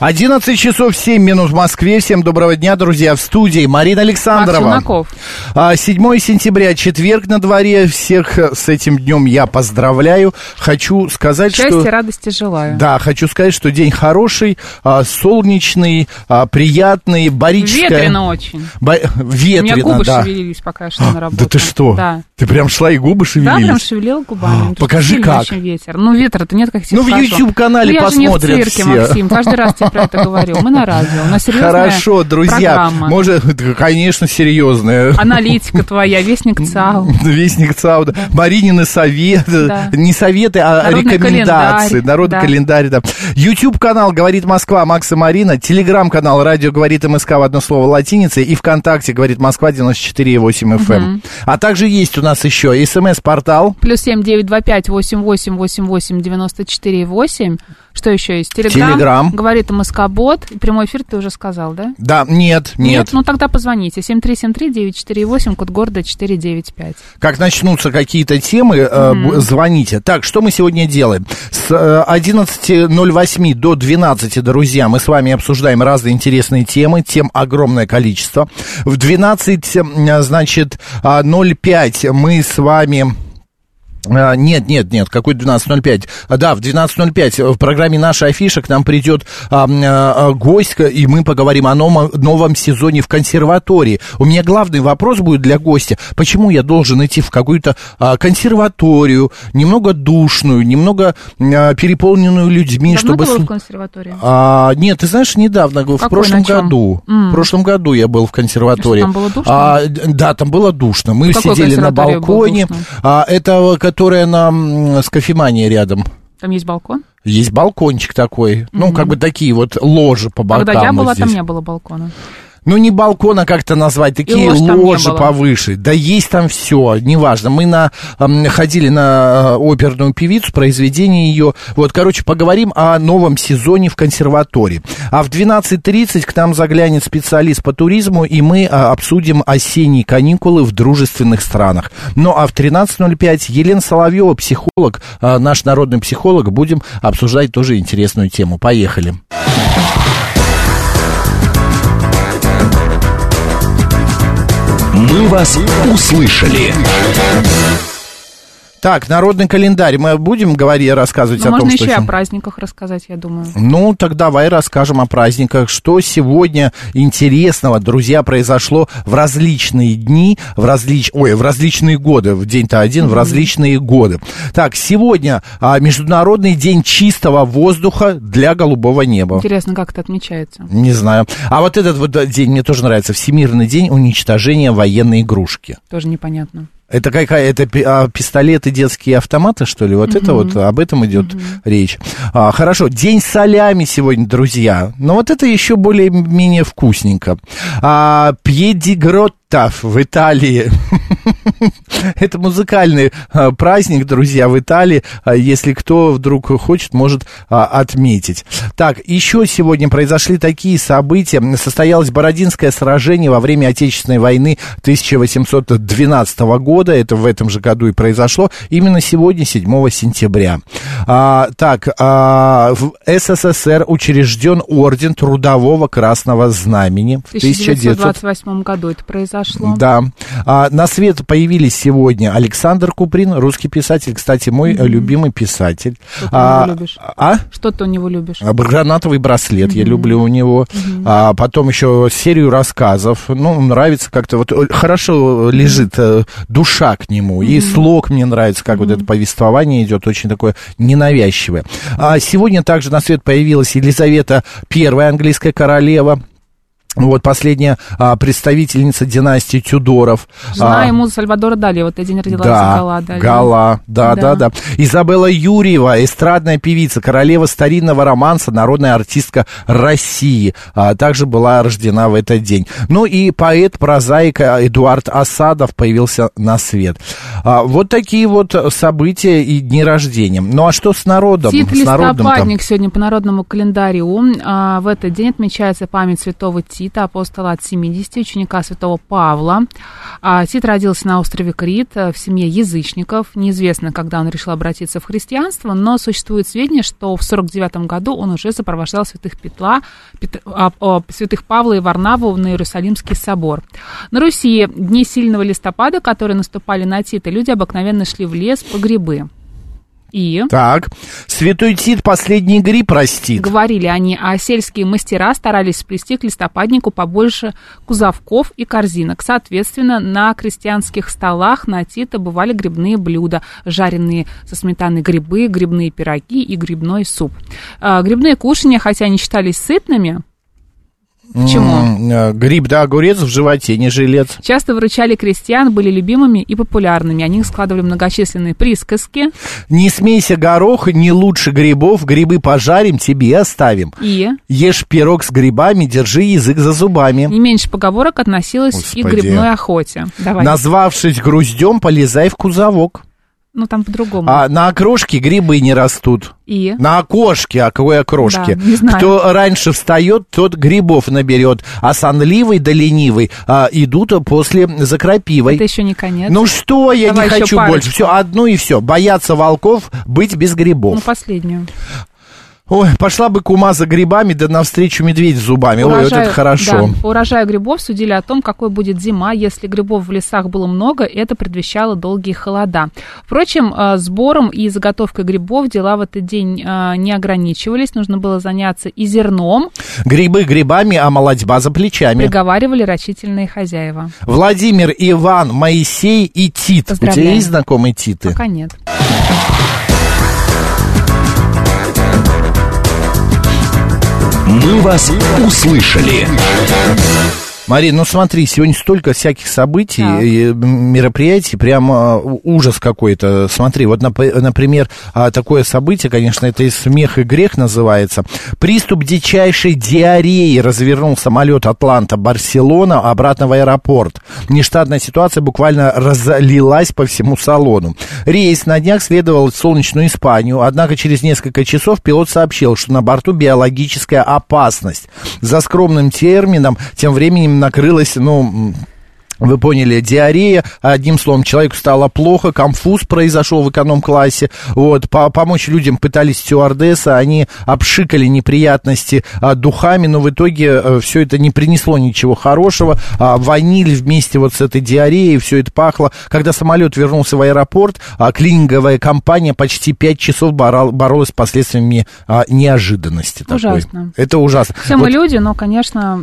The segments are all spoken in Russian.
11 часов 7 минут в Москве. Всем доброго дня, друзья. В студии Марина Александрова. Макс Челноков. А, 7 сентября, четверг на дворе. Всех с этим днем я поздравляю. Хочу сказать, Счастья, что... радости желаю. Да, хочу сказать, что день хороший, а, солнечный, а, приятный, барическая... Ветрено очень. Ба- У меня Ветрено, губы да. шевелились, пока я шла на работу. Да ты что? Да. Ты прям шла и губы Да, шевелились? прям шевелила губами. покажи, как. ветер. Ну, ветра-то нет, как тебе Ну, в. YouTube-канале Ну, посмотрят все. Максим. Каждый раз тебе про это говорю. Мы на радио. У нас серьезная Хорошо, друзья. программа. Может, конечно, серьезная. Аналитика твоя, вестник ЦАУ. Вестник Цауда. Маринины советы. Да. Не советы, а Народный рекомендации. календарь. Народный Да. календарь, да. YouTube-канал «Говорит Москва» Макс и Марина. Телеграм-канал «Радио говорит МСК» в одно слово латиницей. И ВКонтакте «Говорит Москва» 94,8 FM. А также есть у нас еще смс-портал. Плюс семь девять два пять восемь восемь восемь восемь девяносто четыре восемь. Что еще есть? Телеграм. Телеграм. Говорит МСК-бот. Прямой эфир ты уже сказал, да? Да, нет, нет. Ну тогда позвоните. 7373-948, код города 495. Как начнутся какие-то темы, э, б- звоните. Так, что мы сегодня делаем? С э, 11.08 до 12, друзья, мы с вами обсуждаем разные интересные темы. Тем огромное количество. В 12, э, значит, а, 05 мы с вами... А, Нет, нет, нет, какой 12.05? А, Да, в 12.05 в программе «Наша афиша» к нам придет а, а, гость, и мы поговорим о новом, новом сезоне в консерватории. У меня главный вопрос будет для гостя. Почему я должен идти в какую-то а, консерваторию, немного душную, немного а, переполненную людьми, Давно чтобы... ты был в консерватории? А, нет, ты знаешь, недавно, в Какой, прошлом году. В прошлом году я был в консерватории. Что, там было душно? А, да, там было душно. Мы В сидели на балконе. А, это которая на с кофеманией рядом. Там есть балкон? Есть балкончик такой. Ну, как бы такие вот ложи по бокам. Когда я вот была, там здесь. не было балкона. Ну, не балкон, а как-то назвать, такие ложи повыше. Да есть там все, неважно. Мы на, ходили на э, оперную певицу, произведение ее. Вот, короче, поговорим о новом сезоне в консерватории. А в 12.30 к нам заглянет специалист по туризму, и мы а, обсудим осенние каникулы в дружественных странах. Ну, а в 13.05 Елена Соловьева, психолог, а, наш народный психолог, будем обсуждать тоже интересную тему. Поехали. «Мы вас услышали». Так, народный календарь. Мы будем говорить, рассказывать Ну, о том, можно что... еще и о праздниках рассказать, я думаю. Ну, так давай расскажем о праздниках. Что сегодня интересного, друзья, произошло в различные дни, в различ... Ой, в различные годы. В день-то один, в различные годы. Так, сегодня а, Международный день чистого воздуха для голубого неба. Интересно, как это отмечается. Не знаю. А вот этот вот день мне тоже нравится. Всемирный день уничтожения военной игрушки. Тоже непонятно. Это какая? Это а, пистолеты, детские автоматы, что ли? Вот это вот об этом идет речь. А, хорошо. День солями сегодня, друзья. Но вот это еще более-менее вкусненько. А, Пьедигротта в Италии. Это музыкальный а, праздник, друзья, в Италии. А, Если кто вдруг хочет, может а, отметить. Так, еще сегодня произошли такие события. Состоялось Бородинское сражение во время Отечественной войны 1812 года. Это в этом же году и произошло. Именно сегодня, 7 сентября. А, так, а, в СССР учрежден Орден Трудового Красного Знамени в В 1900 1928 году это произошло. Да. А, на свет появились сегодня Александр Куприн, русский писатель, кстати, мой э, любимый писатель. Что ты у него любишь? А? Что ты у него любишь? А, Гранатовый браслет я люблю у него. А, потом еще серию рассказов. Ну, нравится как-то. Вот э, хорошо лежит э, душа к нему. И слог мне нравится, как вот это повествование идет, очень такое ненавязчивое. А сегодня также на свет появилась Елизавета I, английская королева. Вот последняя а, представительница династии Тюдоров. Жена а, ему Сальвадора Дали, вот один родилась да, Гала Дали. Гала, да, да, Да. да, Изабелла Юрьева, эстрадная певица, королева старинного романса, народная артистка России, а, также была рождена в этот день. Ну и поэт, прозаик а, Эдуард Асадов появился на свет. А, вот такие вот события и дни рождения. Ну а что с народом? Тит с? Листопадник сегодня по народному календарю. А, в этот день отмечается память святого Тита, апостола от 70, ученика святого Павла. А, Тит родился на острове Крит э, в семье язычников. Неизвестно, когда он решил обратиться в христианство, но существует сведения, что в 49 году он уже сопровождал святых Петла, Пет- а, а, святых Павла и Варнаву на Иерусалимский собор. На Руси дни сильного листопада, которые наступали на Тита, люди обыкновенно шли в лес по грибы. И... Так, святой Тит последний гриб растит. Говорили они, а сельские мастера старались сплести к листопаднику побольше кузовков и корзинок. Соответственно, на крестьянских столах на Тита бывали грибные блюда, жареные со сметаной грибы, грибные пироги и грибной суп. А, Грибные кушания, хотя они считались сытными, Почему? Э, Гриб да огурец в животе, не жилец. часто выручали крестьян, были любимыми и популярными. О них складывали многочисленные присказки Не смейся горох, не лучше грибов, грибы пожарим, тебе оставим. и Ешь пирог с грибами, держи язык за зубами. не меньше поговорок относилось и к Господи. грибной охоте. Давай. Назвавшись груздем, полезай в кузовок. Ну, там по-другому. А на окрошке грибы не растут. И? На окошке, а какой окрошке? Да, не знаю. Кто раньше встает, тот грибов наберет, а сонливый да ленивый а, идут после за крапивой. Это еще не конец. Ну что, я Давай не хочу парочку. больше. Все, одну и все. Бояться волков, быть без грибов. Ну, последнюю. Ой, пошла бы кума за грибами, да навстречу медведь с зубами. Ой, вот Урожаю- это хорошо. да, урожаю грибов судили о том, какой будет зима. Если грибов в лесах было много, это предвещало долгие холода. Впрочем, э, сбором и заготовкой грибов дела в этот день э, не ограничивались. Нужно было заняться и зерном, Грибы грибами, а молодьба за плечами. приговаривали рачительные хозяева. Владимир, Иван, Моисей и Тит. У тебя есть знакомые Титы? Пока нет. «Мы вас услышали». Марин, ну смотри, сегодня столько всяких событий, и, м, мероприятий, прям у- ужас какой-то. Смотри, вот, нап- например, а, такое событие, конечно, это и смех и грех называется. Приступ дичайшей диареи развернул самолет Атланта-Барселона обратно в аэропорт. Нештатная ситуация буквально разлилась по всему салону. Рейс на днях следовал в солнечную Испанию, однако через несколько часов пилот сообщил, что на борту биологическая опасность. За скромным термином тем временем накрылась, ну, вы поняли, диарея, одним словом, человеку стало плохо, конфуз произошел в эконом-классе, вот, по- помочь людям пытались стюардессы, они обшикали неприятности а, духами, но в итоге все это не принесло ничего хорошего, а, ваниль вместе вот с этой диареей, все это пахло. Когда самолет вернулся в аэропорт, а, клининговая компания почти пять часов борол- боролась с последствиями а, неожиданности. такой. Ужасно. Это ужасно. Все мы Вот люди, но, конечно,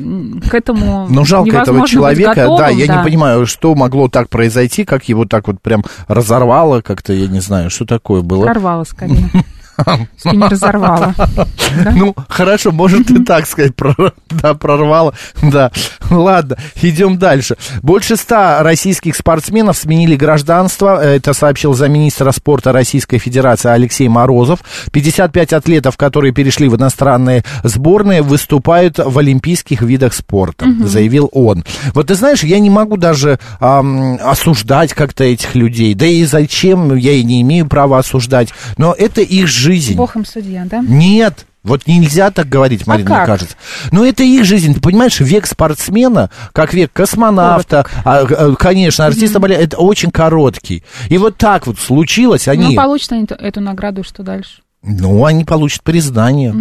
к этому ну, жалко этого человека, да, я не понимаю, что могло так произойти, как его так вот прям разорвало как-то, я не знаю, что такое было. Прорвало скорее. Если не разорвало. Да? Ну, хорошо, может и так сказать, прор- да, прорвало, да. Ладно, идем дальше. Больше ста российских спортсменов сменили гражданство, это сообщил замминистра спорта Российской Федерации Алексей Морозов. 55 атлетов, которые перешли в иностранные сборные, выступают в олимпийских видах спорта, заявил он. Вот ты знаешь, я не могу даже осуждать как-то этих людей, да и зачем, я и не имею права осуждать, но это их жизнь. Бог им судья, да? Нет, вот нельзя так говорить, Марина, мне как? кажется. Но это их жизнь, ты понимаешь, век спортсмена, как век космонавта, а, а, конечно, артиста балета, это очень короткий. И вот так вот случилось, Ну, они, получат они эту награду, что дальше? ну, они получат признание.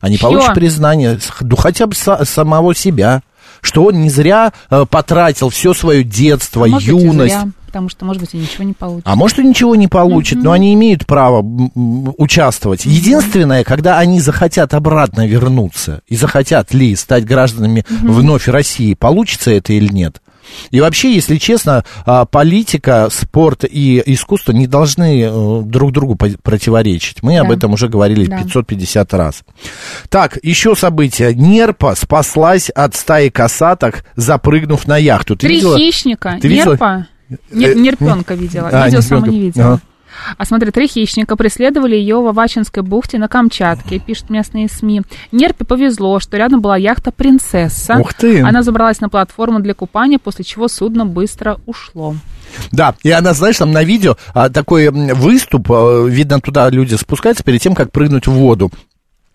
Они Чьё? получат признание, ну, хотя бы са- самого себя, что он не зря э, потратил все свое детство, А быть, юность. Потому что, может быть, и ничего не получится. А может, и ничего не получит, но они имеют право участвовать. Единственное, когда они захотят обратно вернуться и захотят ли стать гражданами вновь России, получится это или нет? И вообще, если честно, а, политика, спорт и искусство не должны э, друг другу противоречить. Мы об Да. этом уже говорили Да. 550 раз. Так, еще событие. Нерпа спаслась от стаи косаток, запрыгнув на яхту. Ты Три видела? хищника, Ты видела? нерпа. Э, Не- Нерпенка видела. а, Видео сама не видела. Ага. А смотри, три хищника преследовали ее в Авачинской бухте на Камчатке, пишут местные СМИ. Нерпе повезло, что рядом была яхта «Принцесса». Ух ты! Она забралась на платформу для купания, после чего судно быстро ушло. Да, и она, знаешь, там на видео а, такой выступ, а, видно, туда люди спускаются перед тем, как прыгнуть в воду.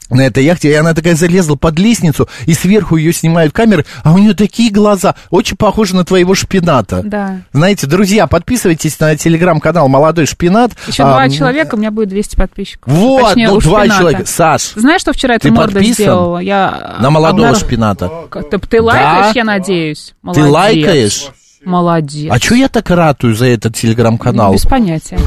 На этой яхте, и она такая залезла под лестницу, и сверху ее снимают камеры, а у нее такие глаза, очень похожи на твоего шпината. Да. Знаете, друзья, подписывайтесь на телеграм-канал «Молодой шпинат». Еще А, два человека, у меня будет 200 подписчиков. Вот, Точнее, ну два шпината. человека. Саш, Знаешь, что вчера эта Ты морда подписан? сделала? Я на молодого обнаружила- шпината. Ты, ты лайкаешь, Да. я надеюсь? Ты Молодец. лайкаешь? Молодец. А что я так ратую за этот телеграм-канал? Без понятия.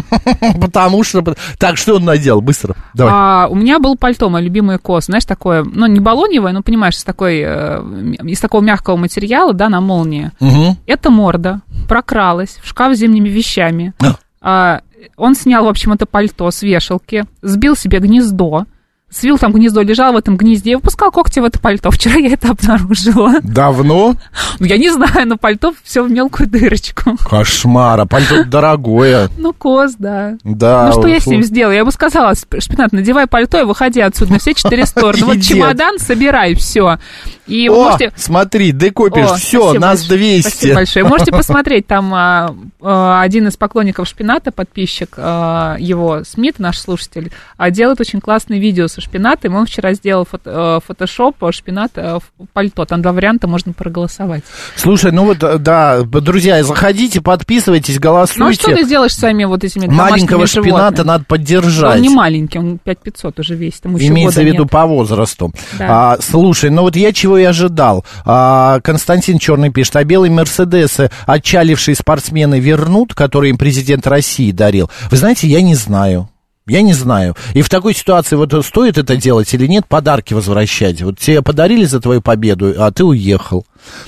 Потому что... Так, что он надел? Быстро. Давай. А, у меня был пальто, мой любимый кос, знаешь, такое, ну, не балоневое, ну, понимаешь, из, такой, э, из такого мягкого материала, да, на молнии. Мгм. Эта морда прокралась в шкаф с зимними вещами. А. А, он снял, в общем, это пальто с вешалки, сбил себе гнездо, свил там гнездо, лежал в этом гнезде и выпускал когти в это пальто. Вчера я это обнаружила. Давно? Ну, я не знаю, но пальто все в мелкую дырочку. Кошмар, а пальто дорогое. Ну, кос, да. Да. Ну, что я с ним сделаю? Я бы сказала, «Сп- Шпинат, надевай пальто и выходи отсюда на все четыре стороны. Вот чемодан собирай, все. И О, можете... смотри, декопишь, все, нас большое. 200. Спасибо большое. Можете посмотреть, там а, а, один из поклонников Шпината, подписчик а, его, Смит, наш слушатель, делает очень классное видео со Шпинатом. Он вчера сделал фото- э, фотошоп Шпината в пальто. Там два варианта, можно проголосовать. Слушай, ну вот, э, да, друзья, заходите, подписывайтесь, Ну, а что ты голосуйте. сделаешь с своими вот этими Маленького шпината животными? надо поддержать. Он не маленький, он 5500 уже весит, ему еще Имеется в виду нет. по возрасту. Да. А, слушай, ну вот я чего и ожидал. А, Константин Черный пишет, а белые Мерседесы отчалившие спортсмены вернут, которые им президент России дарил? Вы знаете, я не знаю. Я не знаю. И в такой ситуации вот стоит это делать или нет, подарки возвращать. Вот тебе подарили за твою победу, а ты уехал.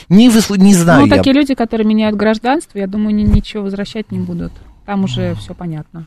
Не, не знаю Ну, я. такие люди, которые меняют гражданство, я думаю, ни- ничего возвращать не будут. Там уже все понятно.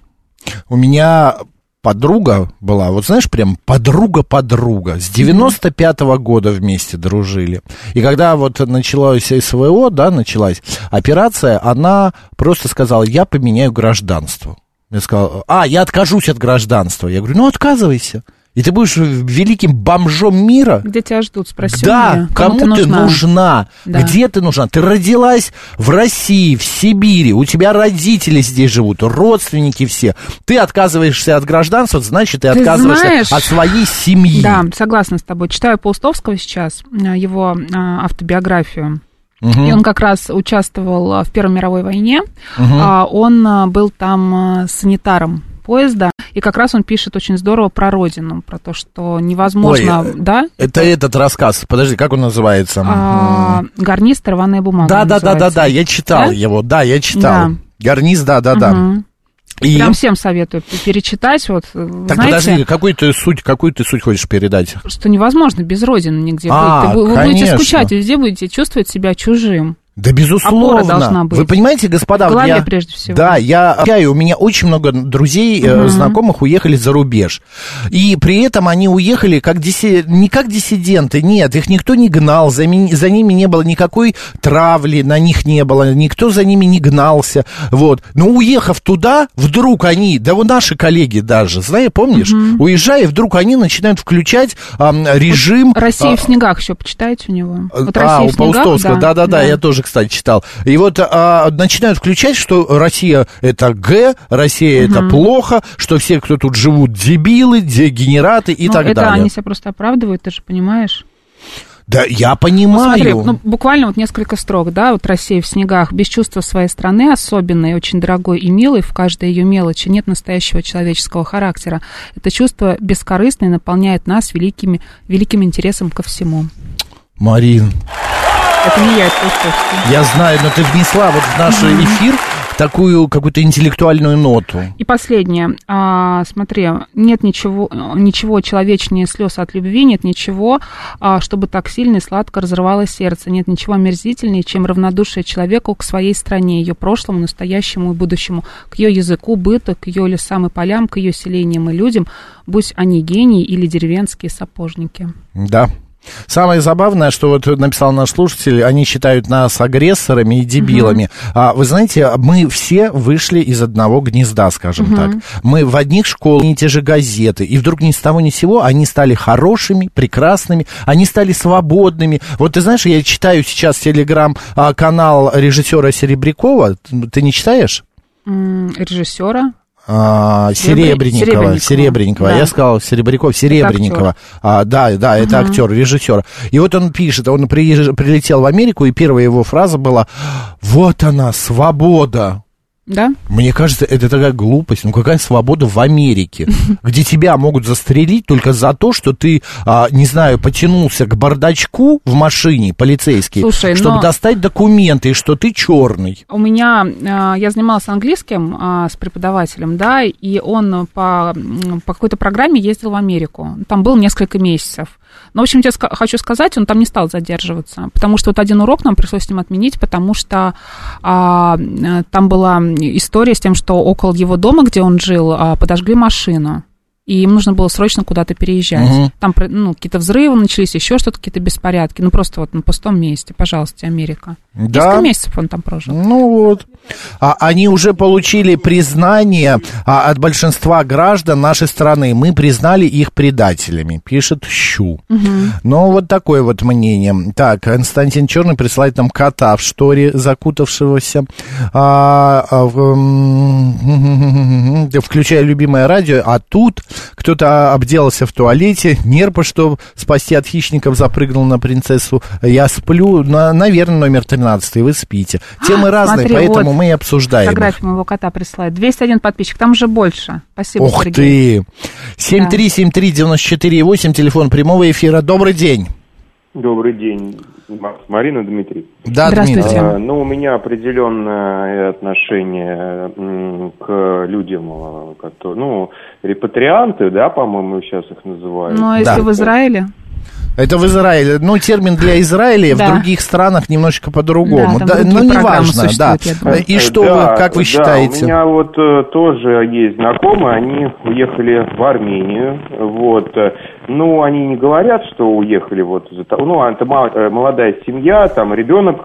У меня подруга была, вот знаешь, прям подруга-подруга. С 95-го года вместе дружили. И когда вот началось СВО, да, началась операция, она просто сказала, я поменяю гражданство. Я сказал, а, я откажусь от гражданства. Я говорю, ну, отказывайся. И ты будешь великим бомжом мира. Где тебя ждут, спроси Да, меня. кому, ты нужна? Да. Где ты нужна? Ты родилась в России, в Сибири, у тебя родители здесь живут, родственники все. Ты отказываешься от гражданства, значит, ты, Ты отказываешься знаешь- от своей семьи. Да, согласна с тобой. Читаю Паустовского сейчас, э, его э, автобиографию. Мгм. И он как раз участвовал э, в Первой мировой войне. А, Он э, был там санитаром поезда, и как раз он пишет очень здорово про родину, про то, что невозможно, Ой, да? Это этот рассказ. Подожди, как он называется? А, гарнист, рваная бумага. да, да, да, да, да, я читал Да? его, да, я читал. Да. Гарниз, да, да, да. И... Прям всем советую перечитать. Вот, э, Так, знаете, подожди, какую ты суть, какую ты суть хочешь передать? что невозможно без родины нигде А, быть. Вы, вы будете скучать, везде будете чувствовать себя чужим. Да, безусловно. Опора должна быть. Вы понимаете, господа, В вот голове я, прежде всего. Да, я общаю, у меня очень много друзей, э, Мгм. знакомых уехали за рубеж. И при этом они уехали как диси... не как диссиденты, нет, их никто не гнал, за, ми- за ними не было никакой травли, на них не было, никто за ними не гнался, вот. Но уехав туда, вдруг они, да вот наши коллеги даже, знаешь, помнишь, уезжая, вдруг они начинают включать ам, режим... Россия а, в снегах еще почитайте у него. Вот а, у Паустовского, да-да-да, я тоже, кстати, читал. И вот а, начинают включать, что Россия это Г, Россия это плохо, что все, кто тут живут, дебилы, дегенераты и Ну, так это далее. они себя просто оправдывают, ты же понимаешь. Да, я Ну, понимаю. смотри, ну, буквально вот несколько строк, да, вот Россия в снегах, без чувства своей страны, особенной, очень дорогой и милой, в каждой ее мелочи нет настоящего человеческого характера. Это чувство бескорыстное наполняет нас великими, великим интересом ко всему. Марин, Это не я, это Паустовский. я знаю, но ты внесла вот в наш эфир такую какую-то интеллектуальную ноту. И последнее. А, смотри, нет ничего, ничего человечнее слез от любви, нет ничего, а, чтобы так сильно и сладко разрывало сердце. Нет ничего омерзительнее, чем равнодушие человеку к своей стране, ее прошлому, настоящему и будущему, к ее языку, быту, к ее лесам и полям, к ее селениям и людям, будь они гении или деревенские сапожники. Да, Самое забавное, что вот написал наш слушатель, они считают нас агрессорами и дебилами. Uh-huh. А, вы знаете, мы все вышли из одного гнезда, скажем uh-huh. так. Мы в одних школах, не те же газеты, и вдруг ни с того ни с сего они стали хорошими, прекрасными, они стали свободными. Вот ты знаешь, я читаю сейчас телеграм-канал режиссера Серебрякова, ты не читаешь? Режиссера? А, Серебренникова, Серебренникова, Серебренникова. Да. я сказал Серебряков, Серебренникова, а, да, да, это угу. актер, режиссер. И вот он пишет, он прилетел в Америку, и первая его фраза была: "Вот она, свобода". Да? Мне кажется, это такая глупость. Ну, какая свобода в Америке, где тебя могут застрелить только за то, что ты, а, не знаю, потянулся к бардачку в машине полицейский, Слушай, чтобы но... достать документы, и что ты черный. У меня, а, я занималась английским а, с преподавателем, да, и он по, по какой-то программе ездил в Америку. Там был несколько месяцев. Но, в общем, я хочу сказать, он там не стал задерживаться, потому что вот один урок нам пришлось с ним отменить, потому что а, там была история с тем, что около его дома, где он жил, а, подожгли машину и им нужно было срочно куда-то переезжать. Угу. Там ну, какие-то взрывы начались, еще что-то, какие-то беспорядки. Ну, просто вот на пустом месте, пожалуйста, Америка. Да. Несколько месяцев он там прожил. Ну вот. А, они уже получили признание а, от большинства граждан нашей страны. Мы признали их предателями, пишет Щу. Угу. Ну, вот такое вот мнение. Так, Константин Черный присылает нам кота в шторе, закутавшегося. А, а, включая любимое радио, а тут кто-то обделался в туалете, нерпа, что спасти от хищников, запрыгнул на принцессу. Я сплю, на, наверное, номер 13, вы спите. Темы а, разные, смотри, поэтому вот мы и обсуждаем. Фотографию моего кота присылает. 201 подписчик, там же больше. Спасибо, Ох Сергей. ты! 7373948, телефон прямого эфира. Добрый день. Добрый день, Марина Дмитрий. Да, Здравствуйте. А, ну, у меня определенное отношение к людям, которые, ну, репатрианты, да, по-моему, сейчас их называют. Ну, а если да. в Израиле? Это в Израиле. Ну, термин для Израиля да. в других странах немножечко по-другому. Да, да, ну, неважно, да. И что да, вы, как вы считаете? Да, у меня вот э, тоже есть знакомые, они уехали в Армению, вот. Ну, они не говорят, что уехали вот за Ну, это э, молодая семья, там ребенок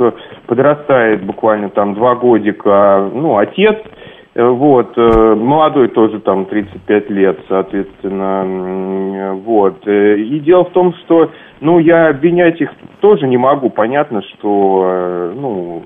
подрастает буквально там два годика, ну, отец Э, вот, э, молодой тоже там 35 лет, соответственно, вот. Э, и дело в том, что, ну, я обвинять их тоже не могу. Понятно, что, ну,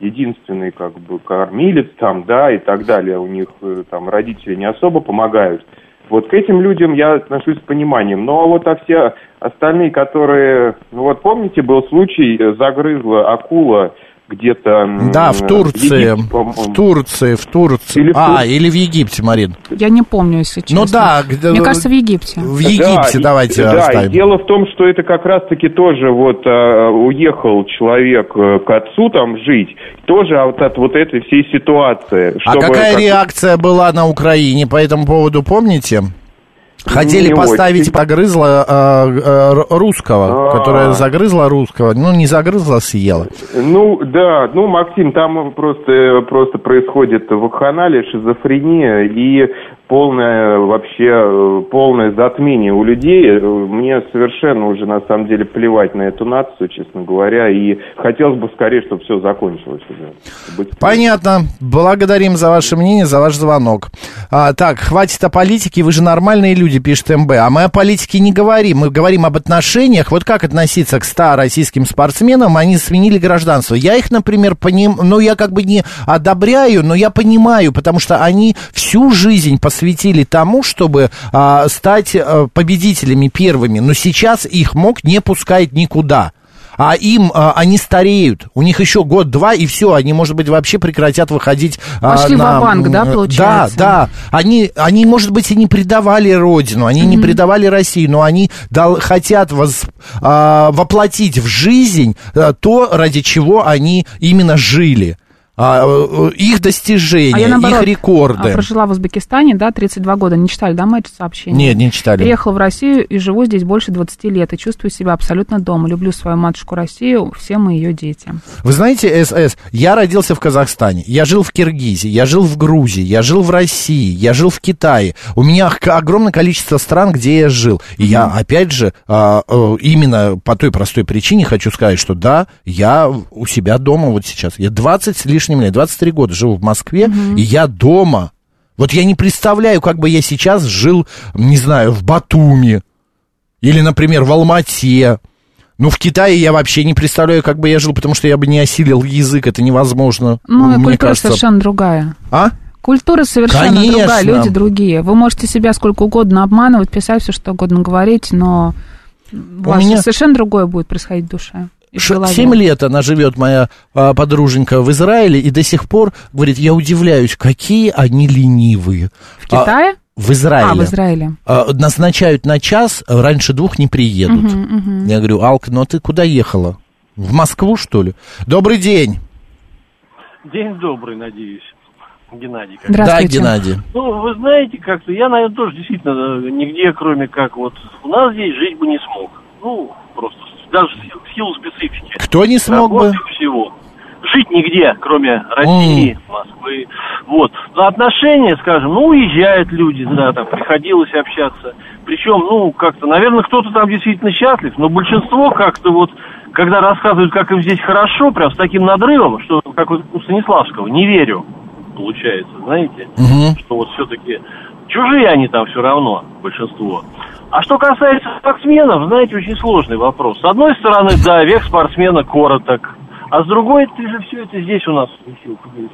единственный, как бы, кормилец там, да, и так далее, у них там родители не особо помогают. Вот к этим людям я отношусь с пониманием. Ну, а вот а все остальные, которые... Ну, вот помните, был случай, загрызла акула где-то... Да, в Турции. Египте, в Турции, в Турции. Или в а, или в Египте, Марин. Я не помню, если честно. Ну да. Мне кажется, в Египте. В Египте да, давайте да, оставим. дело в том, что это как раз-таки тоже вот а, уехал человек э, к отцу там жить, тоже от, от вот этой всей ситуации. А какая как... реакция была на Украине по этому поводу, помните? Хотели не поставить очень. погрызла э, э, русского, А-а-а. которая загрызла русского, ну не загрызла, съела. Ну да, ну Максим, там просто просто происходит вакханалия, шизофрения и полное вообще полное затмение у людей. Мне совершенно уже на самом деле плевать на эту нацию, честно говоря, и хотелось бы скорее, чтобы все закончилось уже. Понятно. Благодарим за ваше мнение, за ваш звонок. А, так, хватит о политике, вы же нормальные люди, пишет МБ. А мы о политике не говорим, мы говорим об отношениях. Вот как относиться к 100 российским спортсменам, они сменили гражданство. Я их, например, поним... ну я как бы не одобряю, но я понимаю, потому что они всю жизнь посвятили посвятили тому, чтобы а, стать а, победителями первыми, но сейчас их МОК не пускает никуда а им а, они стареют. У них еще год-два, и все, они, может быть, вообще прекратят выходить а, Пошли на... в банк да, получается? Да, да. Они, они, может быть, и не предавали родину, они mm-hmm. не предавали Россию, но они дал, хотят воз, а, воплотить в жизнь а, то, ради чего они именно жили. А, э, их достижения, А я наоборот, их рекорды. а, прожила в Узбекистане, да, 32 года. Не читали, да, мы это сообщение? Нет, не читали. Приехала в Россию и живу здесь больше 20 лет и чувствую себя абсолютно дома. Люблю свою матушку Россию, все мы ее дети. Вы знаете, СС, я родился в Казахстане, я жил в Киргизии, я жил в Грузии, я жил в России, я жил в Китае. У меня огромное количество стран, где я жил. И я, опять же, а, э, именно по той простой причине хочу сказать, что да, я у себя дома вот сейчас. Я 20 с лишним лет, 23 года живу в Москве, и я дома. Вот я не представляю, как бы я сейчас жил, не знаю, в Батуми или, например, в Алмате. Ну, в Китае я вообще не представляю, как бы я жил, потому что я бы не осилил язык, это невозможно. Ну, мне культура кажется. совершенно другая. А? Культура совершенно Конечно. другая, люди другие. Вы можете себя сколько угодно обманывать, писать все, что угодно говорить, но у вас меня- совершенно другое будет происходить в душе. Ш- голове. Семь лет она живет, моя а, подруженька, в Израиле, и до сих пор, говорит, я удивляюсь, какие они ленивые. В Китае? в Израиле. А, в Израиле. А, назначают на час, а раньше двух не приедут. Я говорю, Алка, ну ты куда ехала? В Москву, что ли? Добрый день. День добрый, надеюсь, Геннадий. как- Здравствуйте. Да, Геннадий. Ну, вы знаете, как-то я, наверное, тоже действительно э, нигде, кроме как вот у нас здесь жить бы не смог. Ну, просто даже в силу- специфики. Кто не смог бы? Всего. Жить нигде, кроме России, Москвы. Вот. За отношения, скажем, ну, уезжают люди, да, там приходилось общаться. Причем, ну, как-то, наверное, кто-то там действительно счастлив, но большинство как-то вот, когда рассказывают, как им здесь хорошо, прям с таким надрывом, что, как вот у Станиславского, не верю, получается, знаете, Мгм. что вот все-таки чужие они там все равно, большинство. А что касается спортсменов, знаете, очень сложный вопрос. С одной стороны, да, век спортсмена короток, а с другой, ты же все это здесь у нас,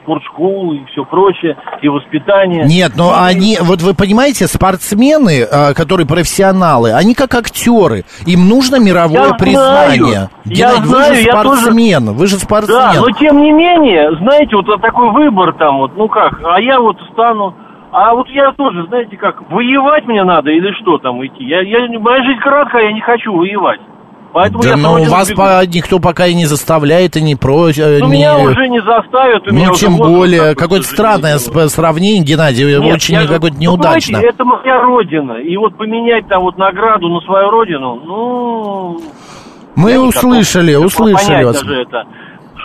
спортшколы и все прочее, и воспитание. Нет, но они, вот вы понимаете, спортсмены, а, которые профессионалы, они как актеры. Им нужно мировое Я признание. знаю, я Геннадий, знаю, вы же я тоже- спортсмен, вы же спортсмен. Да, но тем не менее, знаете, вот такой выбор там вот, ну как, а я вот стану, а вот я тоже, знаете как, воевать мне надо или что там идти? Я, я, моя жизнь краткая, я не хочу воевать. Поэтому да, но вас бегу. по- никто пока и не заставляет, и не просит. Ну, меня уже не заставят, у меня Ну, уже тем более, такой, какое-то странное сп- сравнение, Геннадий, Нет, очень я же- какое-то неудачно. понимаете, это моя родина, и вот поменять там вот награду на свою родину, ну... Мы не услышали, услышали вас. даже это.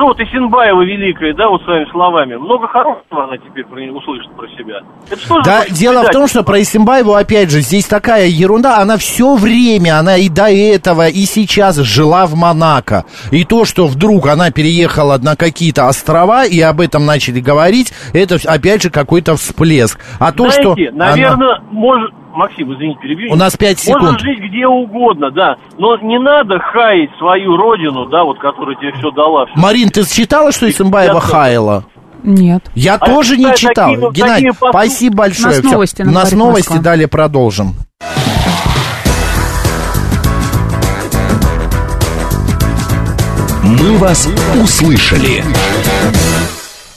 Что вот Исенбаева великая, да, вот своими словами, много хорошего она теперь услышит про себя. Это что Да, дело в том, что про Исимбаеву, опять же, здесь такая ерунда, она все время, она и до этого, и сейчас жила в Монако. И то, что вдруг она переехала на какие-то острова, и об этом начали говорить, это, опять же, какой-то всплеск. А то, Знаете, что... она- наверное, может... Максим, извините, перебью. У нас пять секунд. Можно жить где угодно, да. Но не надо хаять свою родину, да, вот, которая тебе все дала. всё. Марин, ты читала, что Исимбаева Я- хаяла? Нет. Я А тоже не читал. такие- Геннадий, такие спасибо большое. У нас новости, У нас новости, Москва. далее продолжим. «Мы вас услышали».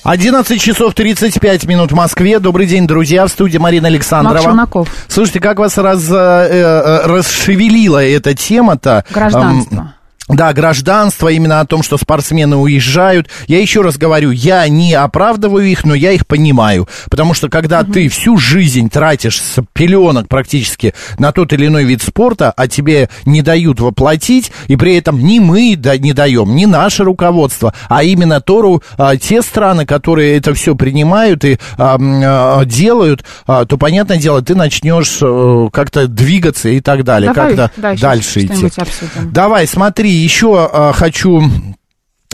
11 часов 35 минут в Москве. Добрый день, друзья. В студии Марина Александрова. Макс Челноков. Слушайте, как вас раз, э, э, расшевелила эта тема-то? Гражданство. Эм, Да, гражданство, именно о том, что спортсмены уезжают. Я еще раз говорю, я не оправдываю их, но я их понимаю. Потому что когда ты всю жизнь тратишь с пеленок практически на тот или иной вид спорта, а тебе не дают воплотить, и при этом ни мы да, не даем, ни наше руководство, а именно Тору, а, те страны, которые это все принимают и а, а, делают, а, то, понятное дело, ты начнешь э, как-то двигаться и так далее, Давай, как-то да, дальше идти. обсудим. Давай, смотри, еще а, хочу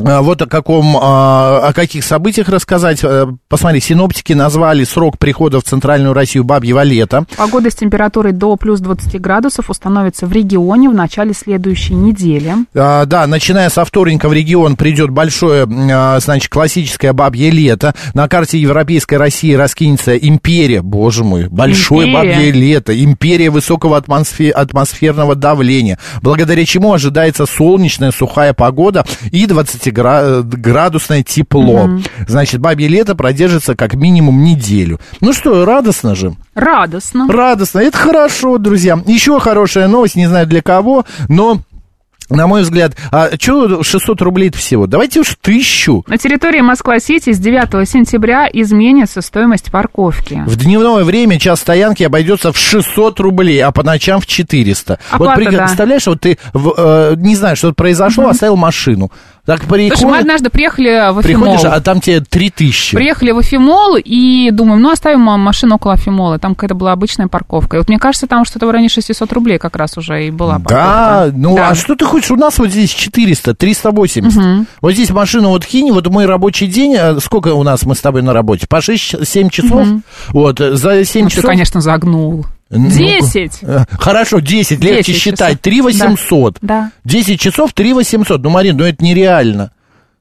вот о каком, а, о каких событиях рассказать. Э, Посмотри, синоптики назвали срок прихода в центральную Россию бабьего лета. Погода с температурой до плюс 20 градусов установится в регионе в начале следующей недели. А, да, начиная со вторника в регион придет большое, а, значит, классическое бабье лето. На карте Европейской России раскинется империя, боже мой, большое Империя. бабье лето, империя высокого атмосфе- атмосферного давления, благодаря чему ожидается солнечная сухая погода и 20-градусное тепло. Значит, бабье лето продержится как минимум неделю. Ну что, радостно же? Радостно. Радостно. Это хорошо, друзья. Еще хорошая новость, не знаю для кого, но на мой взгляд, а что 600 рублей всего? Давайте уж тысячу. На территории Москва-Сити с 9 сентября изменится стоимость парковки. В дневное время час стоянки обойдется в 600 рублей, а по ночам в 400. Оплата, вот да. представляешь, вот ты, в, э, не знаю, что произошло, оставил машину. Так Слушай, мы однажды приехали в Афимол. приходишь, а там тебе 3000. Приехали в Афимол и думаем, ну, оставим машину около Афимола. Там какая-то была обычная парковка. И вот мне кажется, там что-то в районе 600 рублей как раз уже и была Да, парковка. ну Да. а что ты хочешь? У нас вот здесь 400, 380. Вот здесь машину вот кинь, вот мой рабочий день, э, сколько у нас мы с тобой на работе? По 6-7 часов? Вот, э, за 7 Ну, ты, часов... конечно, загнул. Ну, Десять! э, Хорошо, 10, легче 10 считать. 3 800. Да. 10 часов 3 800. Ну, Марин, ну это нереально.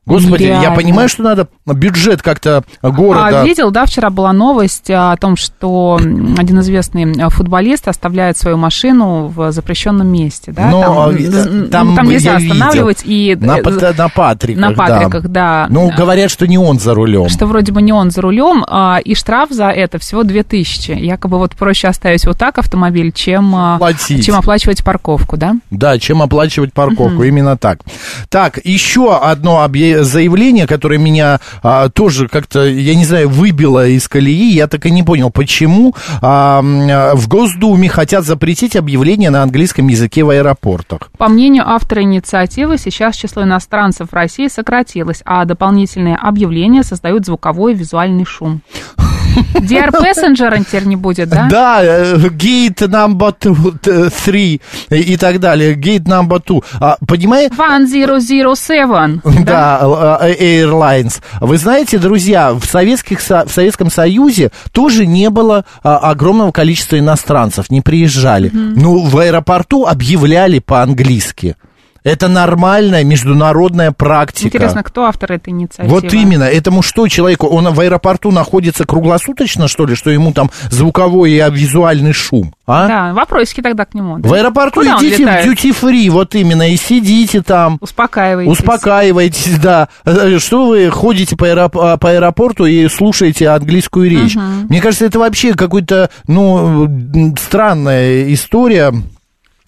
Господи, я Нереально. понимаю, что надо бюджет как-то города... А, видел, да, вчера была новость о том, что один известный э, футболист оставляет свою машину в запрещенном месте, да? Но, там, а, м, там ну, там нельзя видел. останавливать и На, э, Пат- на Патриках, на да. Патриках, да. Ну, говорят, что не он за рулем. что вроде бы не он за рулем, а, и штраф за это всего 2000. Якобы вот проще оставить вот так автомобиль, чем, а, Платить. чем оплачивать парковку, да? Да, чем оплачивать парковку, именно так. Так, еще одно заявление, которое меня а, тоже как-то, я не знаю, выбило из колеи, я так и не понял, почему а, а, в Госдуме хотят запретить объявления на английском языке в аэропортах. По мнению автора инициативы, сейчас число иностранцев в России сократилось, а дополнительные объявления создают звуковой и визуальный шум. Dear Passenger теперь не будет, да? Да, э, gate number two, three и так далее, gate number two. А, понимаете? 1007. Да, э, э, Airlines. Вы знаете, друзья, в, Советских, Со- в Советском Союзе тоже не было а, огромного количества иностранцев, не приезжали. Ну, в аэропорту объявляли по-английски. Это нормальная международная практика. Интересно, кто автор этой инициативы? Вот именно, этому что человеку, он в аэропорту находится круглосуточно, что ли, что ему там звуковой и визуальный шум, а? Да, вопросики тогда к нему. да. В аэропорту Куда идите в free, вот именно, и сидите там. Успокаивайтесь. Успокаиваетесь, да. Что вы ходите по, аэроп- а, по аэропорту и слушаете английскую речь? Мне кажется, это вообще какой-то, ну, странная история.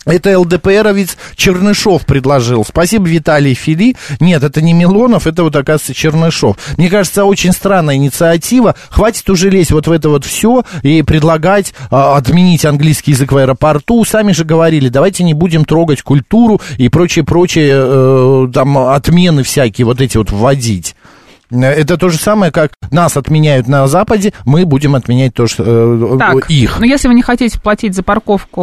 Это ЛДПРовец Чернышов предложил. Спасибо, Виталий Фили. Нет, это не Милонов, это вот, оказывается, Чернышов. Мне кажется, очень странная инициатива. Хватит уже лезть вот в это вот все и предлагать а, отменить английский язык в аэропорту. Сами же говорили, давайте не будем трогать культуру и прочие-прочие э, там отмены всякие вот эти вот вводить. Это то же самое, как нас отменяют на Западе, мы будем отменять тоже э, Так, их. ну если вы не хотите платить за парковку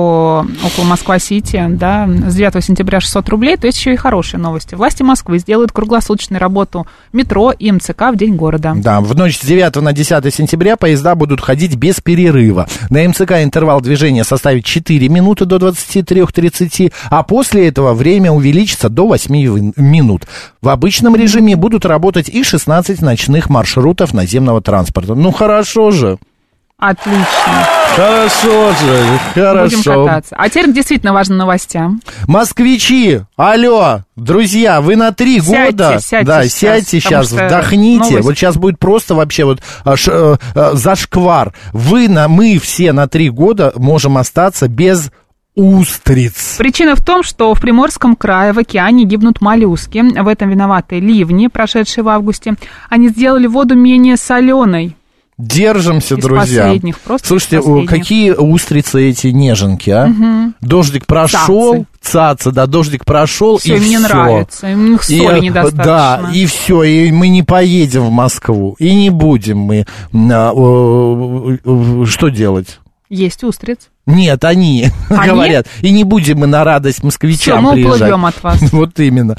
около Москва-Сити, да, с 9 сентября 600 рублей, то есть еще и хорошие новости. Власти Москвы сделают круглосуточную работу метро и МЦК в День города. Да, в ночь с 9 на 10 сентября поезда будут ходить без перерыва. На МЦК интервал движения составит 4 минуты до 23.30, а после этого время увеличится до 8 вин- минут. В обычном режиме будут работать и 16 ночных маршрутов наземного транспорта. Ну, хорошо же. Отлично. Хорошо же, Будем хорошо. кататься. А теперь действительно важным новостям. Москвичи, алло, друзья, вы на три Сядьте, года, сядьте да, сейчас, сядьте сейчас, вдохните. новость. Вот сейчас будет просто вообще вот а, ш- э, э, зашквар. Вы на, мы все на три года можем остаться без устриц. Причина в том, что в Приморском крае в океане гибнут моллюски. В этом виноваты ливни, прошедшие в августе. Они сделали воду менее соленой. Держимся, Из друзья. последних, просто Слушайте, последних. какие устрицы эти неженки, а? Дождик прошел, цаца, да, дождик прошел, Все, и мне все. нравится. У них И, соли э, недостаточно. Да, и все, и мы не поедем в Москву, и не будем мы. а, о, о, что делать? Есть устриц. Нет, они, Они? говорят. И не будем мы на радость Все, москвичам мы приезжать. уплывем от вас. Вот именно.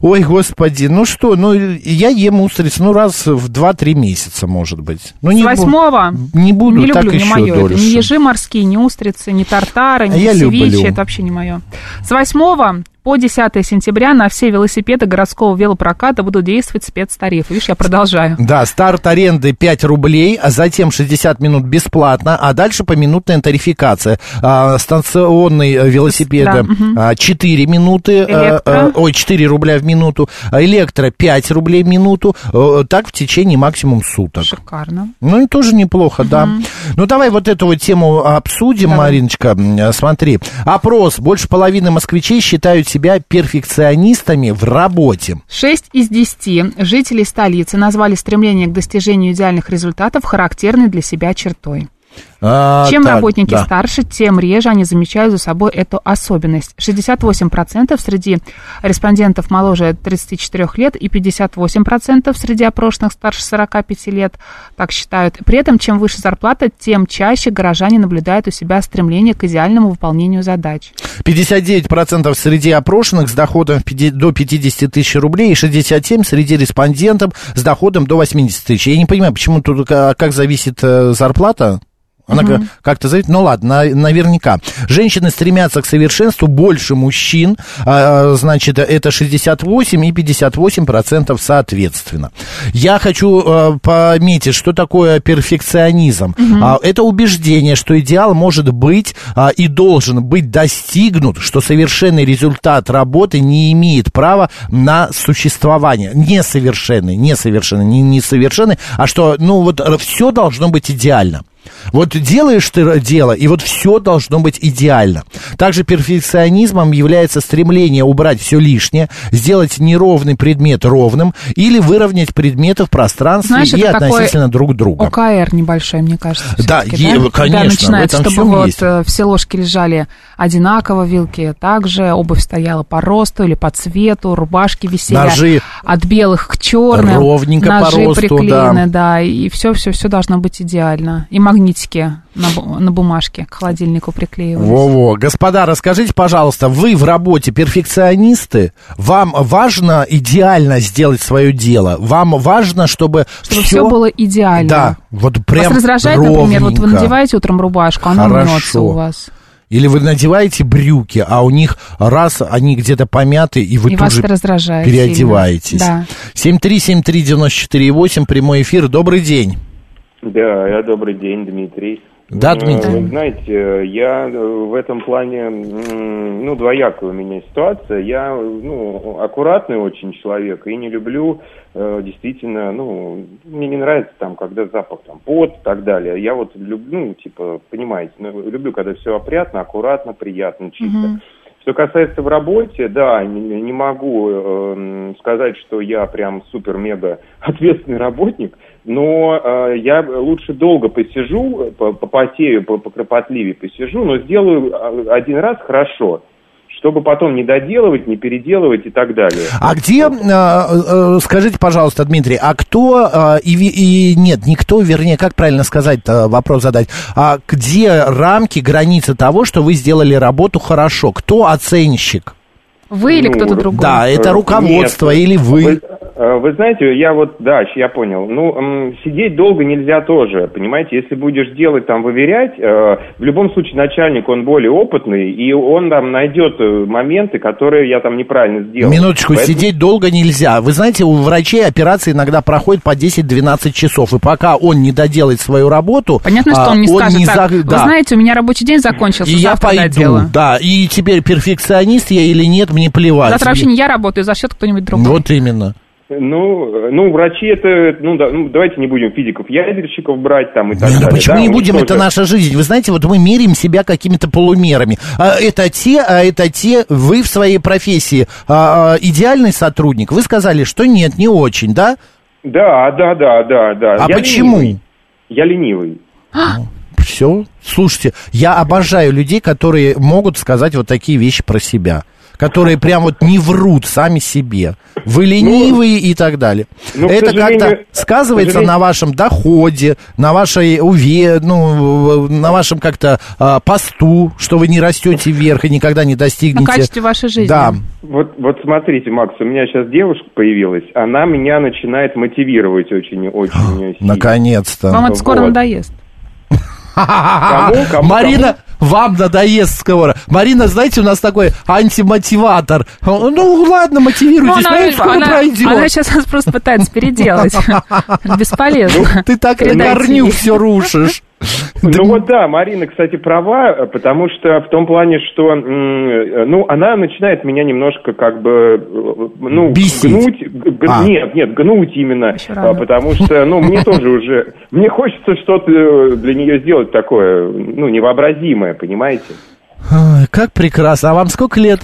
Ой, господи, ну что, ну я ем устриц, ну раз в 2-3 месяца, может быть. Ну, С не бу- восьмого Не буду, не так люблю, не еще мое. Это дольше. не ежи морские, не устрицы, не тартары, не Я севичи. люблю. Это вообще не мое. С 8 по 10 сентября на все велосипеды городского велопроката будут действовать спецтарифы. Видишь, я продолжаю. Да, старт аренды 5 рублей, а затем 60 минут бесплатно, а дальше поминутная тарификация. А, станционные велосипеды Да, а, 4 минуты, а, Электро. а, ой, 4 рубля в минуту, а электро 5 рублей в минуту, э, так в течение максимум суток. Шикарно. Ну и тоже неплохо, да. Ну давай вот эту вот тему обсудим, Давай. Мариночка. Смотри, опрос. Больше половины москвичей считают себя себя перфекционистами в работе. 6 из 10 жителей столицы назвали стремление к достижению идеальных результатов характерной для себя чертой. А, Чем так, работники да. старше, тем реже они замечают за собой эту особенность. 68% среди респондентов моложе 34 лет и 58% среди опрошенных старше 45 лет так считают. При этом, чем выше зарплата, тем чаще горожане наблюдают у себя стремление к идеальному выполнению задач. 59% среди опрошенных с доходом до 50 тысяч рублей и 67% среди респондентов с доходом до 80 тысяч. Я не понимаю, почему тут а, как зависит э, зарплата? Она как- как-то зависит. Ну ладно, на- наверняка. Женщины стремятся к совершенству больше мужчин. а, Значит, это 68 и 58 процентов соответственно. Я хочу э, пометить, что такое перфекционизм. А, Это убеждение, что идеал может быть а, и должен быть достигнут, что совершенный результат работы не имеет права на существование. Несовершенный, несовершенный, не несовершенный, а что, ну вот, все должно быть идеально. Вот делаешь ты дело, и вот все должно быть идеально. Также перфекционизмом является стремление убрать все лишнее, сделать неровный предмет ровным или выровнять предметы в пространстве Знаешь, и относительно друг друга. ОКР небольшой, мне кажется. Да, е- Когда конечно, начинается, в этом чтобы вот есть. э, все ложки лежали одинаково, вилки также, обувь стояла по росту или по цвету, рубашки висели Ножи от белых к черным, ровненько по ножи росту, приклеены, да. и все, все, все должно быть идеально. И магнитики на, на бумажке к холодильнику приклеивались. Во-во. Господа, расскажите, пожалуйста, вы в работе перфекционисты? Вам важно идеально сделать свое дело? Вам важно, чтобы, Чтобы всё- все было идеально. Да, вот прям Вас раздражает, например, вот вы ровненько. надеваете утром рубашку, она Хорошо. мнется у вас. Или вы надеваете брюки, а у них раз они где-то помяты, и вы И тут вас же переодеваетесь. сильно. Да. 7373948, прямой эфир. Добрый день. Да, я добрый день, Дмитрий. Да, Э, Дмитрий. Вы знаете, я э, в этом плане, ну, двоякая у меня ситуация. Я, ну, аккуратный очень человек и не люблю э, действительно, ну, мне не нравится там, когда запах там пот и так далее. Я вот люблю, ну, типа, понимаете, ну, люблю, когда все опрятно, аккуратно, приятно, чисто. Что касается в работе, да, не, не могу эм, сказать, что я прям супер-мега ответственный работник, но э, я лучше долго посижу, по- попотею, по- покропотливее посижу, но сделаю э, один раз хорошо, чтобы потом не доделывать, не переделывать и так далее. А где, э, э, скажите, пожалуйста, Дмитрий, а кто, э, и, и нет, никто, вернее, как правильно сказать, вопрос задать, а где рамки, границы того, что вы сделали работу хорошо? Кто оценщик? Вы или Ну, кто-то другой? Да, это Э, руководство нет. или вы? Вы, э, вы знаете, я вот, да, я понял. Ну, сидеть долго нельзя тоже, понимаете? Если будешь делать, там, выверять, э, в любом случае начальник, он более опытный, и он там найдет э, моменты, которые я там неправильно сделал. Минуточку, Поэтому- сидеть долго нельзя. Вы знаете, у врачей операции иногда проходят по 10-12 часов, и пока он не доделает свою работу... Понятно, что а, он не скажет за- так, вы да. знаете, у меня рабочий день закончился, И я пойду, доделаю. да, и теперь перфекционист я или нет, мне плевать. Завтра вообще не я работаю, за счет кто-нибудь другой. Вот именно. Ну, э, ну, врачи это, ну, да, ну, давайте не будем физиков, ядерщиков брать там и так Не, ну далее. почему да, не будем? Это тоже- наша жизнь. Вы знаете, вот мы меряем себя какими-то полумерами. А это те, а это те. Вы в своей профессии а, а, идеальный сотрудник. Вы сказали, что нет, не очень, да? Да, да, да, да, да. А Я почему? ленивый. Я ленивый. Все. Слушайте, я обожаю людей, которые могут сказать вот такие вещи про себя. Которые прям вот не врут сами себе. Вы ленивые и так далее. ну, Это как-то сказывается на вашем доходе, на вашей уве, ну, на вашем как-то а, посту, что вы не растете вверх и никогда не На достигнете. качестве вашей жизни. Да. Вот, вот смотрите, Макс, у меня сейчас девушка появилась, она меня начинает мотивировать очень, очень сильно. Наконец-то. Вам это скоро Вот. надоест. Кому? Кому? Марина, вам надоест скоро. Марина, знаете, у нас такой антимотиватор. Ну, ладно, мотивируйтесь, Ну, это скоро она, пройдет. она сейчас нас просто пытается переделать. Бесполезно. Ты так на корню все рушишь. Ну вот да, Марина, кстати, права, потому что в том плане, что, м, ну, она начинает меня немножко как бы, э, ну, Бесить. гнуть, г- А. нет, нет, гнуть именно, потому что, ну, мне тоже уже, мне хочется что-то э, для нее сделать такое, ну, невообразимое, понимаете? Как прекрасно. А вам сколько лет?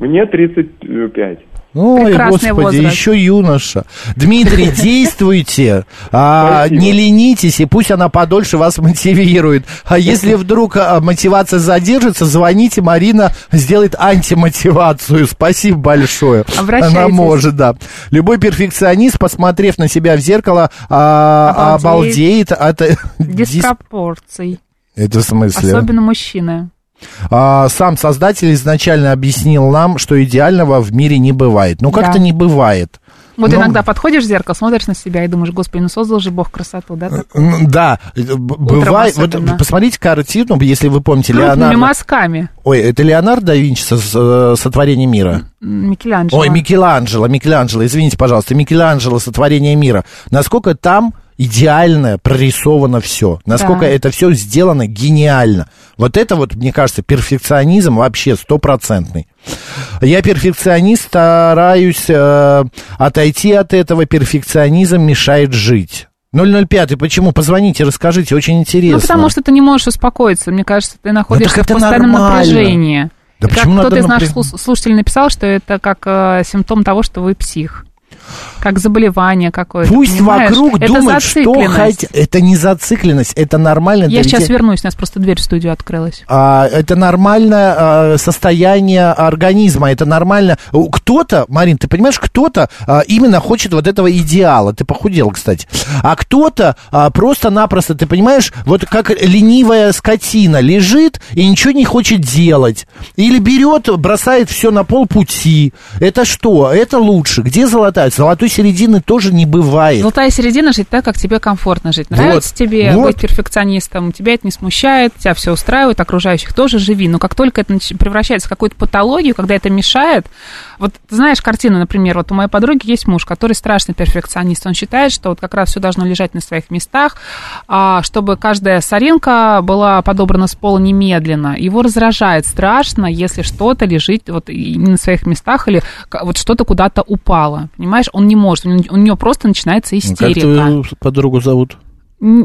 Мне 35. Ой, Прекрасный господи, возраст. еще юноша. Дмитрий, действуйте, а, не ленитесь, и пусть она подольше вас мотивирует. А если вдруг а, мотивация задержится, звоните, Марина сделает антимотивацию. Спасибо большое. Она может, да. Любой перфекционист, посмотрев на себя в зеркало, а, Обалдеет. обалдеет от... дис- Диспропорций. Это в смысле? Особенно мужчины. А, сам создатель изначально объяснил нам, что идеального в мире не бывает. Ну, как-то Да. не бывает. Вот Ну, иногда подходишь в зеркало, смотришь на себя и думаешь, господи, ну создал же Бог красоту, да? Да, э, бывает. Вот посмотрите картину, если вы помните, Крупными Леонардо. мазками. Ой, это Леонардо да Винчи со- сотворение мира. Микеланджело. Ой, Микеланджело, Микеланджело, извините, пожалуйста, Микеланджело сотворение мира. Насколько там идеально прорисовано все, насколько Да. это все сделано гениально. Вот это вот, мне кажется, перфекционизм вообще стопроцентный. Я перфекционист, стараюсь э, отойти от этого. Перфекционизм мешает жить. 005, почему? Позвоните, расскажите, очень интересно. Ну, потому что ты не можешь успокоиться. Мне кажется, ты находишься так в постоянном нормально. напряжении. Да как почему кто-то из наших напря- слушателей написал, что это как э, симптом того, что вы псих. Как заболевание какое-то. Пусть понимаешь? вокруг это думают, что хотят. Это не зацикленность, это нормально. Я сейчас людей. вернусь, у нас просто дверь в студию открылась. А, это нормальное а, состояние организма, это нормально. Кто-то, Марин, ты понимаешь, кто-то а, именно хочет вот этого идеала. Ты похудел, кстати. А кто-то а, просто-напросто, ты понимаешь, вот как ленивая скотина лежит и ничего не хочет делать. Или берет, бросает все на полпути. Это что? Это лучше. Где золотая? Золотой середины тоже не бывает. Золотая середина жить так, как тебе комфортно жить. Вот, Нравится тебе вот. быть перфекционистом, тебя это не смущает, тебя все устраивает, окружающих тоже живи. Но как только это превращается в какую-то патологию, когда это мешает, вот знаешь картину, например, вот у моей подруги есть муж, который страшный перфекционист. Он считает, что вот как раз все должно лежать на своих местах, а, чтобы каждая соринка была подобрана с пола немедленно. Его раздражает страшно, если что-то лежит вот не на своих местах или вот что-то куда-то упало. Понимаешь, он не может, у него- у нее просто начинается Ну, Как истерика. твою подругу зовут?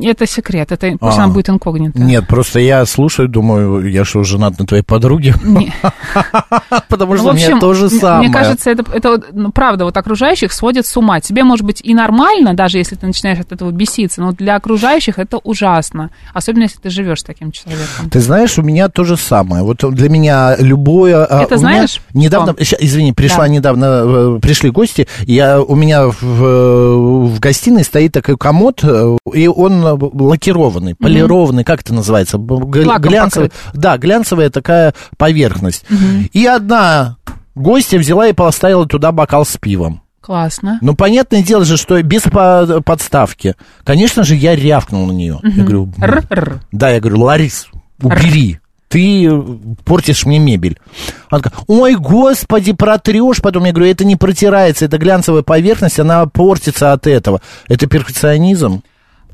Это секрет, это пусть А. она будет инкогнито. Нет, просто я слушаю, думаю, я что, женат на твоей подруге? Потому Ну, что в у меня общем, тоже м- самое. Мне кажется, это, ну, правда, вот окружающих сводит с ума. Тебе может быть и нормально, даже если ты начинаешь от этого беситься, но для окружающих это ужасно. Особенно, если ты живешь с таким человеком. Ты знаешь, у меня то же самое. Вот для меня любое... а, Это знаешь, Недавно, извини, пришла Да. недавно, э, пришли гости, я, у меня в, э, в гостиной стоит такой комод, э, и он э, лакированный, полированный, как это называется? Глянцевый. Да, глянцевая такая поверхность. И одна гостья взяла и поставила туда бокал с пивом. Классно. Ну, понятное дело же, что без по- подставки. Конечно же, я рявкнул на нее. Я говорю, Р-р. да, я говорю, Ларис, убери. Ты э, портишь мне мебель. Она такая, ой, господи, протрешь. Потом я говорю, это не протирается, это глянцевая поверхность, она портится от этого. Это перфекционизм.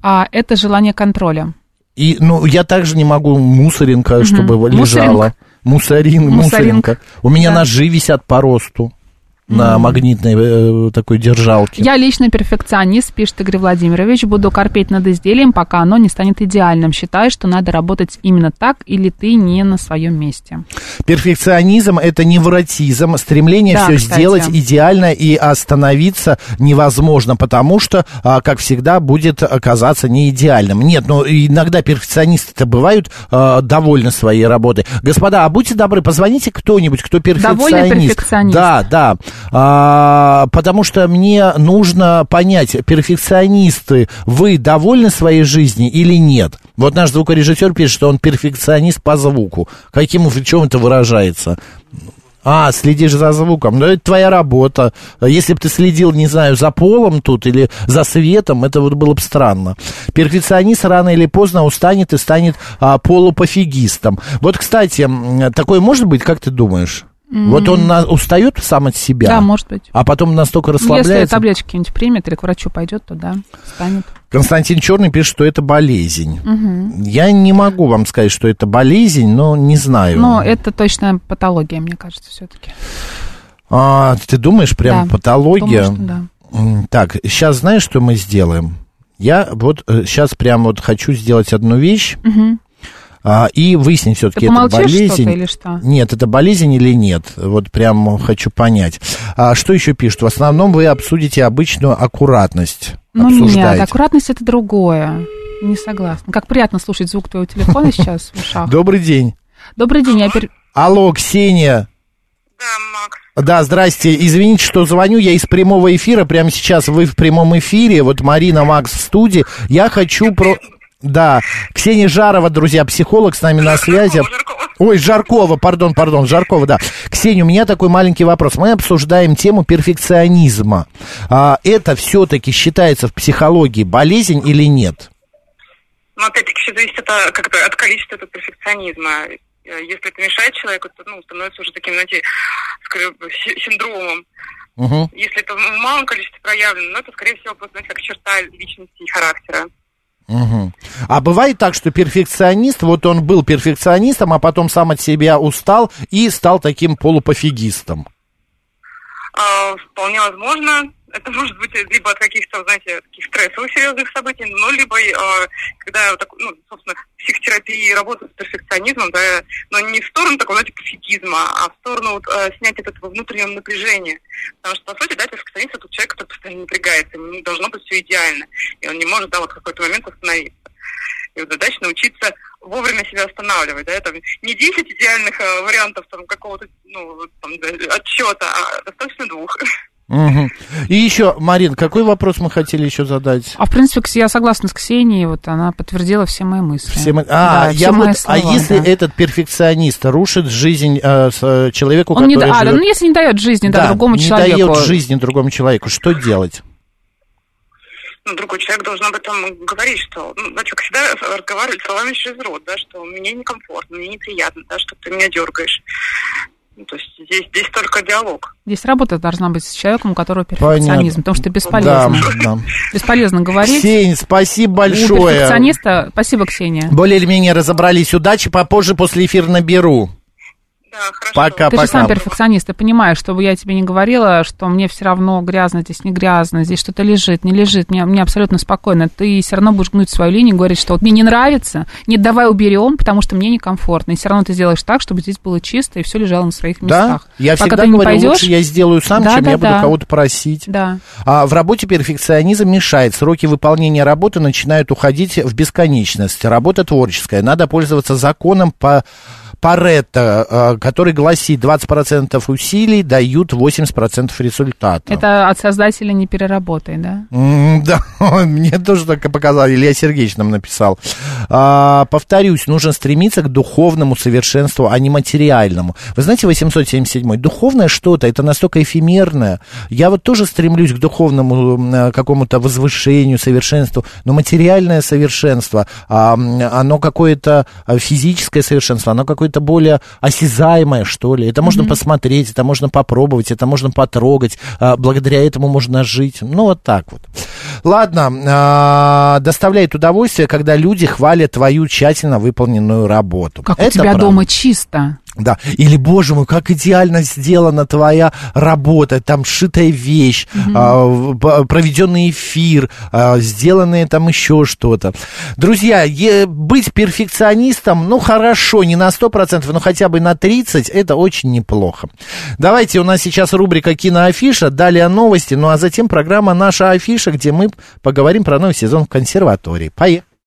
А это желание контроля. И, ну, я также не могу мусоринка, чтобы лежала. Мусорин, Мусоринг. мусоринка. У меня Да. ножи висят по росту на магнитной э, такой держалке. Я лично перфекционист, пишет Игорь Владимирович. Буду корпеть над изделием, пока оно не станет идеальным. Считаю, что надо работать именно так, или ты не на своем месте. Перфекционизм это невротизм, стремление Да, все кстати. сделать идеально и остановиться невозможно, потому что, а, как всегда, будет оказаться не идеальным. Нет, ну иногда перфекционисты-то бывают а, довольны своей работой. Господа, а будьте добры, позвоните кто-нибудь, кто перфекционист. Довольный перфекционист. Да, да. А, потому что мне нужно понять, перфекционисты, вы довольны своей жизнью или нет? Вот наш звукорежиссер пишет, что он перфекционист по звуку. Каким, в чем это выражается? А, следишь за звуком. Ну, это твоя работа. Если бы ты следил, не знаю, за полом тут или за светом, это вот было бы странно. Перфекционист рано или поздно устанет и станет а, полупофигистом. Вот, кстати, такое может быть, как ты думаешь? Вот он на- устает сам от себя, Да, может быть. а потом настолько Ну, Если расслабляется. таблетки какие-нибудь примет или к врачу пойдет, то да, станет. Константин Черный пишет, что это болезнь. Я не могу вам сказать, что это болезнь, но не знаю. Но это точно патология, мне кажется, все-таки. А, ты думаешь, прям Да, патология? Думаю, что да. Так, сейчас знаешь, что мы сделаем? Я вот сейчас прям вот хочу сделать одну вещь. Мгм. А, и выяснить все-таки, это болезнь. или что? Нет, это болезнь или нет? Вот прям хочу понять. А что еще пишут? В основном вы обсудите обычную аккуратность. Ну нет, обсуждаете. аккуратность это другое. Не согласна. Как приятно слушать звук твоего телефона сейчас в ушах. Добрый день. Добрый день, я пер- Алло, Ксения. Да, Макс. Да, здрасте. Извините, что звоню. Я из прямого эфира. Прямо сейчас вы в прямом эфире. Вот Марина Макс в студии. Я хочу про... Да, Ксения Жарова, друзья, психолог с нами на связи. Ой, Жаркова, пардон, пардон, Жаркова, да. Ксения, у меня такой маленький вопрос. Мы обсуждаем тему перфекционизма. А, это все-таки считается в психологии болезнь или нет? Но опять-таки все зависит от, а, как от количества этого перфекционизма. Э, Если это мешает человеку, то ну, становится уже таким, знаете, си- синдромом. Мгм. Если это в малом количестве проявлено, ну, это, скорее всего, просто, знаете, как черта личности и характера. Мгм. А бывает так, что перфекционист, вот он был перфекционистом, а потом сам от себя устал и стал таким полупофигистом. А, вполне возможно. Это может быть либо от каких-то, знаете, таких стрессовых серьезных событий, ну, либо, э, когда, так, ну, собственно, психотерапии работают с перфекционизмом, да, но не в сторону такого, знаете, пофигизма, а в сторону вот, э, снять от этого внутреннего напряжения. Потому что, по сути, да, перфекционист это человек, который постоянно напрягается, ему должно быть все идеально, и он не может, да, вот в какой-то момент остановиться. И вот задача научиться вовремя себя останавливать, да, там не 10 идеальных э, вариантов там какого-то, ну, там, отчета, а достаточно двух. Мгм. И еще, Марин, какой вопрос мы хотели еще задать? А в принципе, я согласна с Ксенией, вот она подтвердила все мои мысли. Все мы- Да, А, все я мои вот, а слова, если да. этот перфекционист рушит жизнь э, с, э, человеку, Он не, который да- а, да, живет- ну если не дает жизни да, Да, другому не человеку. дает жизни другому человеку, что делать? ну, другой человек должен об этом говорить, что, ну, знаете, как всегда разговаривать словами через рот, да, что мне некомфортно, мне неприятно, да, что ты меня дергаешь. Ну, то есть здесь, здесь только диалог. Здесь работа должна быть с человеком, у которого перфекционизм, Понятно. потому что бесполезно. Да, да. Бесполезно говорить. Ксень, спасибо У большое. перфекциониста... Спасибо, Ксения. Более или менее разобрались. Удачи, попозже после эфира наберу. Да, хорошо. Пока, Ты же сам пока. перфекционист, ты понимаешь, чтобы я тебе не говорила, что мне все равно грязно, здесь не грязно, здесь что-то лежит, не лежит, мне, мне абсолютно спокойно. Ты все равно будешь гнуть свою линию, говорить, что вот мне не нравится, нет, давай уберем, потому что мне некомфортно. И все равно ты сделаешь так, чтобы здесь было чисто и все лежало на своих Да, местах. я Пока всегда говорю, пойдешь- лучше я сделаю сам, Да, чем да, я буду да. кого-то просить. Да. А в работе перфекционизм мешает. Сроки выполнения работы начинают уходить в бесконечность. Работа творческая. Надо пользоваться законом по Паретта, э, который гласит 20% усилий дают 80% результата. Это от создателя не переработай, да? Да, мне тоже так и показал, Илья Сергеевич нам написал. А, повторюсь, нужно стремиться к духовному совершенству, а не материальному. Вы знаете, 877 духовное что-то, это настолько эфемерное. Я вот тоже стремлюсь к духовному э, какому-то возвышению, совершенству, но материальное совершенство, а, оно какое-то а, физическое совершенство, оно какое-то более осязаемое, что ли. Это можно посмотреть, это можно попробовать, это можно потрогать, а, благодаря этому можно жить. Ну, вот так вот. Ладно, а, доставляет удовольствие, когда люди хвалят твою тщательно выполненную работу. Как у Это тебя правда. дома чисто. Да, или, боже мой, как идеально сделана твоя работа, там шитая вещь, а, в- п- проведенный эфир, а, сделанное там еще что-то. Друзья, е- быть перфекционистом, ну, хорошо, не на 100%, но хотя бы на 30%, это очень неплохо. Давайте, у нас сейчас рубрика «Киноафиша», далее новости, ну, а затем программа «Наша афиша», где мы поговорим про новый сезон в консерватории. Поехали.